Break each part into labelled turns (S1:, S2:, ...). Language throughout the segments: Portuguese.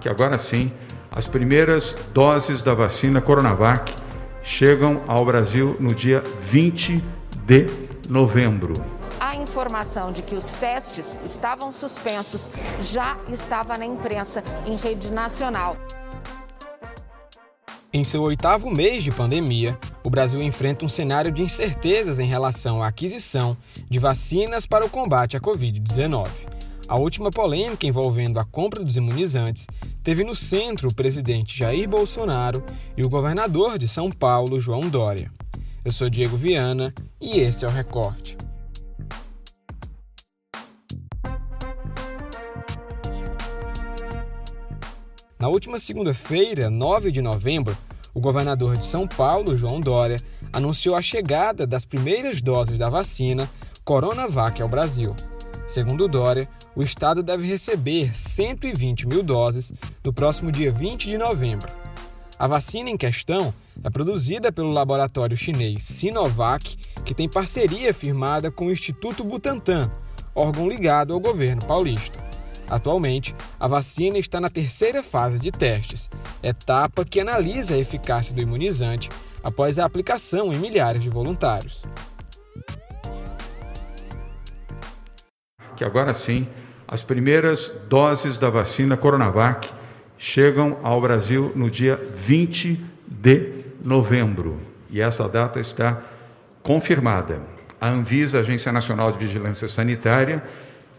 S1: que agora sim as primeiras doses da vacina Coronavac chegam ao Brasil no dia 20 de novembro.
S2: A informação de que os testes estavam suspensos já estava na imprensa em rede nacional.
S3: Em seu oitavo mês de pandemia, o Brasil enfrenta um cenário de incertezas em relação à aquisição de vacinas para o combate à Covid-19. A última polêmica envolvendo a compra dos imunizantes teve no centro o presidente Jair Bolsonaro e o governador de São Paulo, João Dória. Eu sou Diego Viana e esse é o Recorte. Na última segunda-feira, 9 de novembro, o governador de São Paulo, João Dória, anunciou a chegada das primeiras doses da vacina Coronavac ao Brasil. Segundo Dória, o estado deve receber 120 mil doses no próximo dia 20 de novembro. A vacina em questão é produzida pelo laboratório chinês Sinovac, que tem parceria firmada com o Instituto Butantan, órgão ligado ao governo paulista. Atualmente, a vacina está na terceira fase de testes, etapa que analisa a eficácia do imunizante após a aplicação em milhares de voluntários.
S1: Que agora sim, as primeiras doses da vacina Coronavac chegam ao Brasil no dia 20 de novembro. E esta data está confirmada. A Anvisa, Agência Nacional de Vigilância Sanitária,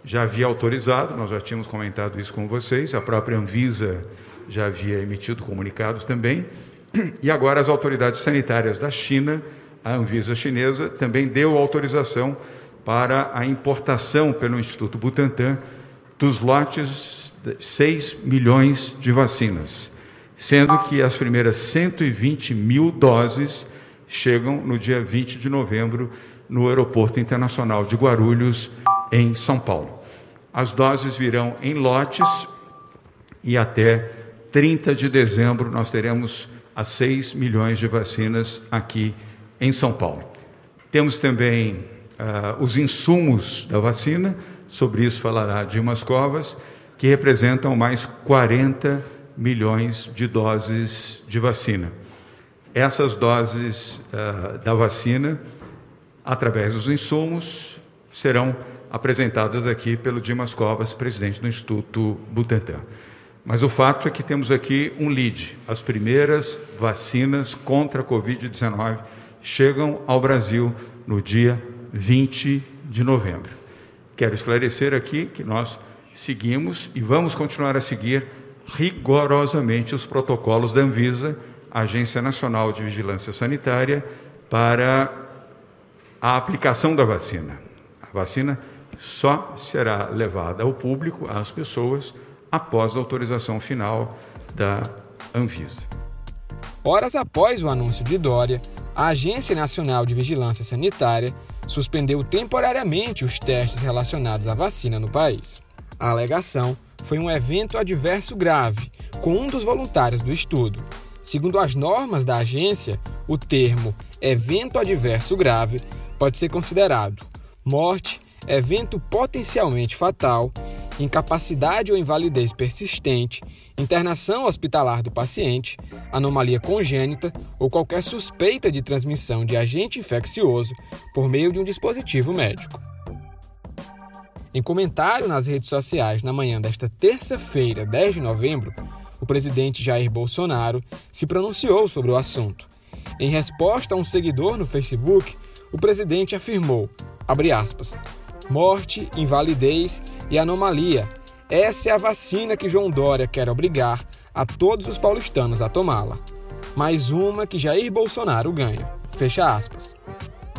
S1: já havia autorizado, nós já tínhamos comentado isso com vocês, a própria Anvisa já havia emitido comunicado também, e agora as autoridades sanitárias da China, a Anvisa chinesa, também deu autorização para a importação pelo Instituto Butantan dos lotes de 6 milhões de vacinas, sendo que as primeiras 120 mil doses chegam no dia 20 de novembro no Aeroporto Internacional de Guarulhos, em São Paulo. As doses virão em lotes e até 30 de dezembro nós teremos as 6 milhões de vacinas aqui em São Paulo. Temos também uh, os insumos da vacina, sobre isso falará Dimas Covas, que representam mais 40 milhões de doses de vacina. Essas doses uh, da vacina, através dos insumos, serão apresentadas aqui pelo Dimas Covas, presidente do Instituto Butantan. Mas o fato é que temos aqui um lead. As primeiras vacinas contra a Covid-19 chegam ao Brasil no dia 20 de novembro. Quero esclarecer aqui que nós seguimos e vamos continuar a seguir rigorosamente os protocolos da Anvisa, Agência Nacional de Vigilância Sanitária, para a aplicação da vacina. A vacina só será levada ao público, às pessoas, após a autorização final da Anvisa.
S3: Horas após o anúncio de Dória, a Agência Nacional de Vigilância Sanitária suspendeu temporariamente os testes relacionados à vacina no país. A alegação foi um evento adverso grave com um dos voluntários do estudo. Segundo as normas da agência, o termo evento adverso grave pode ser considerado morte, evento potencialmente fatal, incapacidade ou invalidez persistente, internação hospitalar do paciente, anomalia congênita ou qualquer suspeita de transmissão de agente infeccioso por meio de um dispositivo médico. Em comentário nas redes sociais na manhã desta terça-feira, 10 de novembro, o presidente Jair Bolsonaro se pronunciou sobre o assunto. Em resposta a um seguidor no Facebook, o presidente afirmou, aspas, morte, invalidez e anomalia. Essa é a vacina que João Dória quer obrigar a todos os paulistanos a tomá-la. Mais uma que Jair Bolsonaro ganha. Fecha aspas.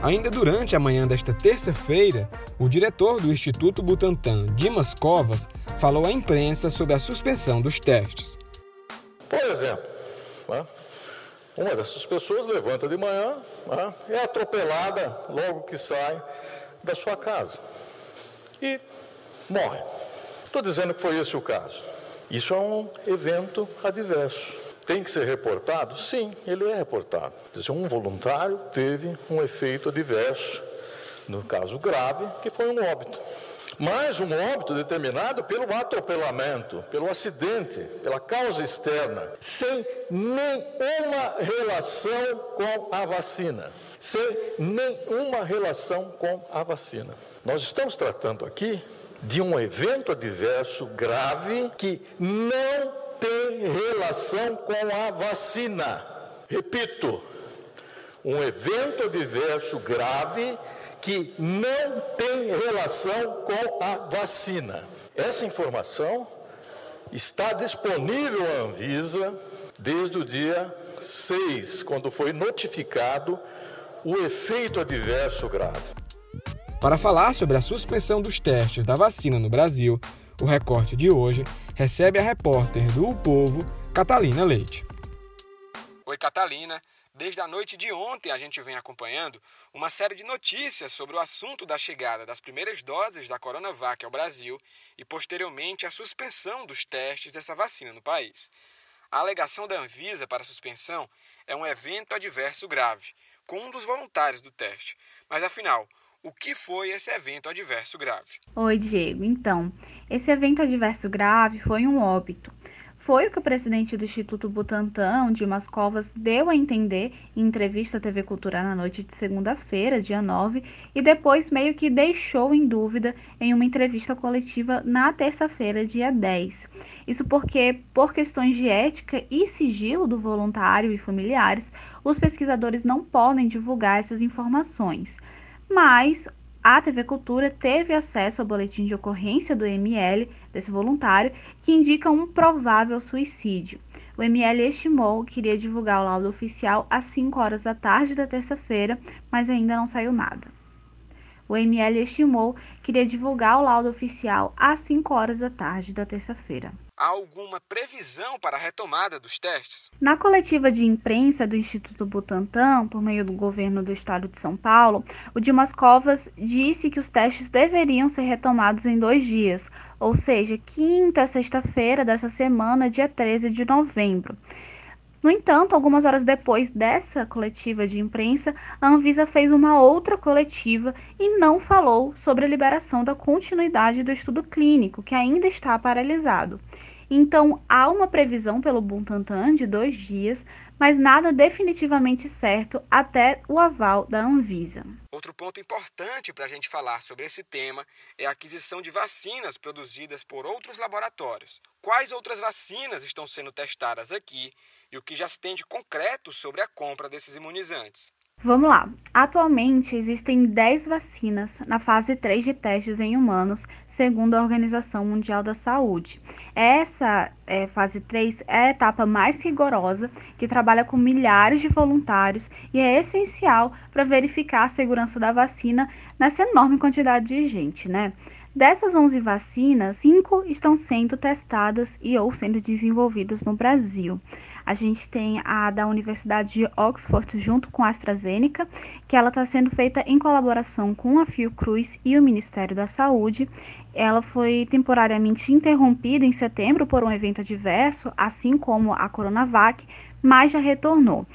S3: Ainda durante a manhã desta terça-feira, o diretor do Instituto Butantan, Dimas Covas, falou à imprensa sobre a suspensão dos testes.
S4: Por exemplo, né, uma dessas pessoas levanta de manhã, né, é atropelada logo que sai da sua casa e morre. Estou dizendo que foi esse o caso. Isso é um evento adverso. Tem que ser reportado? Sim, ele é reportado. Dizer, um voluntário teve um efeito adverso, no caso grave, que foi um óbito. mais um óbito determinado pelo atropelamento, pelo acidente, pela causa externa, sem nenhuma relação com a vacina. Sem nenhuma relação com a vacina. Nós estamos tratando aqui de um evento adverso grave que não tem relação com a vacina. Repito, um evento adverso grave que não tem relação com a vacina. Essa informação está disponível à Anvisa desde o dia 6, quando foi notificado o efeito adverso grave.
S3: Para falar sobre a suspensão dos testes da vacina no Brasil, o recorte de hoje recebe a repórter do o Povo, Catalina Leite. Oi, Catalina. Desde a noite de ontem a gente vem acompanhando uma série de notícias sobre o assunto da chegada das primeiras doses da Coronavac ao Brasil e posteriormente a suspensão dos testes dessa vacina no país. A alegação da Anvisa para a suspensão é um evento adverso grave, com um dos voluntários do teste. Mas afinal, o que foi esse evento adverso grave?
S5: Oi, Diego. Então, esse evento adverso grave foi um óbito. Foi o que o presidente do Instituto Butantan, Dimas Covas, deu a entender em entrevista à TV Cultura na noite de segunda-feira, dia 9, e depois meio que deixou em dúvida em uma entrevista coletiva na terça-feira, dia 10. Isso porque, por questões de ética e sigilo do voluntário e familiares, os pesquisadores não podem divulgar essas informações. Mas a TV Cultura teve acesso ao boletim de ocorrência do ML, desse voluntário, que indica um provável suicídio. O ML estimou que iria divulgar o laudo oficial às 5 horas da tarde da terça-feira, mas ainda não saiu nada. O ML estimou que iria divulgar o laudo oficial às 5 horas da tarde da terça-feira.
S3: Há alguma previsão para a retomada dos testes?
S5: Na coletiva de imprensa do Instituto Butantan, por meio do governo do estado de São Paulo, o Dimas Covas disse que os testes deveriam ser retomados em dois dias, ou seja, quinta e sexta-feira dessa semana, dia 13 de novembro. No entanto, algumas horas depois dessa coletiva de imprensa, a Anvisa fez uma outra coletiva e não falou sobre a liberação da continuidade do estudo clínico, que ainda está paralisado. Então, há uma previsão pelo Butantan de dois dias, mas nada definitivamente certo até o aval da Anvisa.
S3: Outro ponto importante para a gente falar sobre esse tema é a aquisição de vacinas produzidas por outros laboratórios. Quais outras vacinas estão sendo testadas aqui e o que já se tem de concreto sobre a compra desses imunizantes.
S5: Vamos lá. Atualmente existem 10 vacinas na fase 3 de testes em humanos, segundo a Organização Mundial da Saúde. Essa é, fase 3 é a etapa mais rigorosa, que trabalha com milhares de voluntários e é essencial para verificar a segurança da vacina nessa enorme quantidade de gente, né? Dessas 11 vacinas, 5 estão sendo testadas e ou sendo desenvolvidas no Brasil. A gente tem a da Universidade de Oxford junto com a AstraZeneca, que ela está sendo feita em colaboração com a Fiocruz e o Ministério da Saúde. Ela foi temporariamente interrompida em setembro por um evento adverso, assim como a Coronavac, mas já retornou.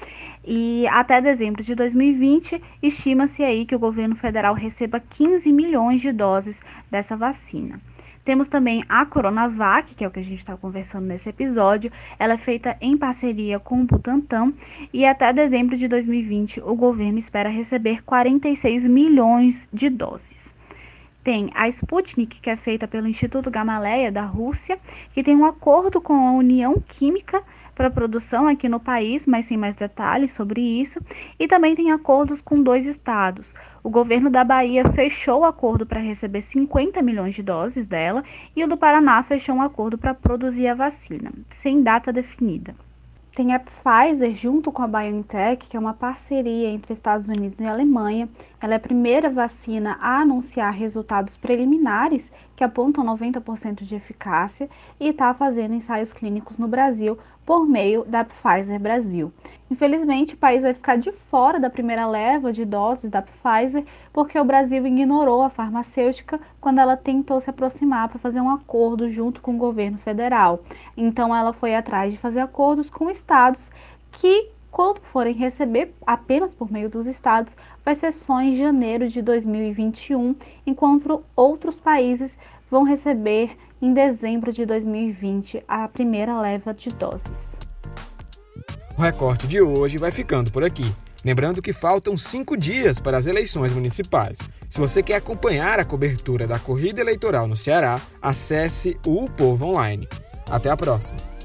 S5: E até dezembro de 2020, estima-se aí que o governo federal receba 15 milhões de doses dessa vacina. Temos também a Coronavac, que é o que a gente está conversando nesse episódio. Ela é feita em parceria com o Butantan e até dezembro de 2020 o governo espera receber 46 milhões de doses. Tem a Sputnik, que é feita pelo Instituto Gamaleya da Rússia, que tem um acordo com a União Química para produção aqui no país, mas sem mais detalhes sobre isso. E também tem acordos com dois estados. O governo da Bahia fechou o acordo para receber 50 milhões de doses dela e o do Paraná fechou um acordo para produzir a vacina, sem data definida. Tem a Pfizer junto com a BioNTech, que é uma parceria entre Estados Unidos e Alemanha. Ela é a primeira vacina a anunciar resultados preliminares que apontam 90% de eficácia e está fazendo ensaios clínicos no Brasil por meio da Pfizer Brasil. Infelizmente, o país vai ficar de fora da primeira leva de doses da Pfizer, porque o Brasil ignorou a farmacêutica quando ela tentou se aproximar para fazer um acordo junto com o governo federal. Então, ela foi atrás de fazer acordos com estados que Quando forem receber apenas por meio dos estados, vai ser só em janeiro de 2021, enquanto outros países vão receber em dezembro de 2020 a primeira leva de doses.
S3: O recorte de hoje vai ficando por aqui. Lembrando que faltam cinco dias para as eleições municipais. Se você quer acompanhar a cobertura da corrida eleitoral no Ceará, acesse o Povo Online. Até a próxima!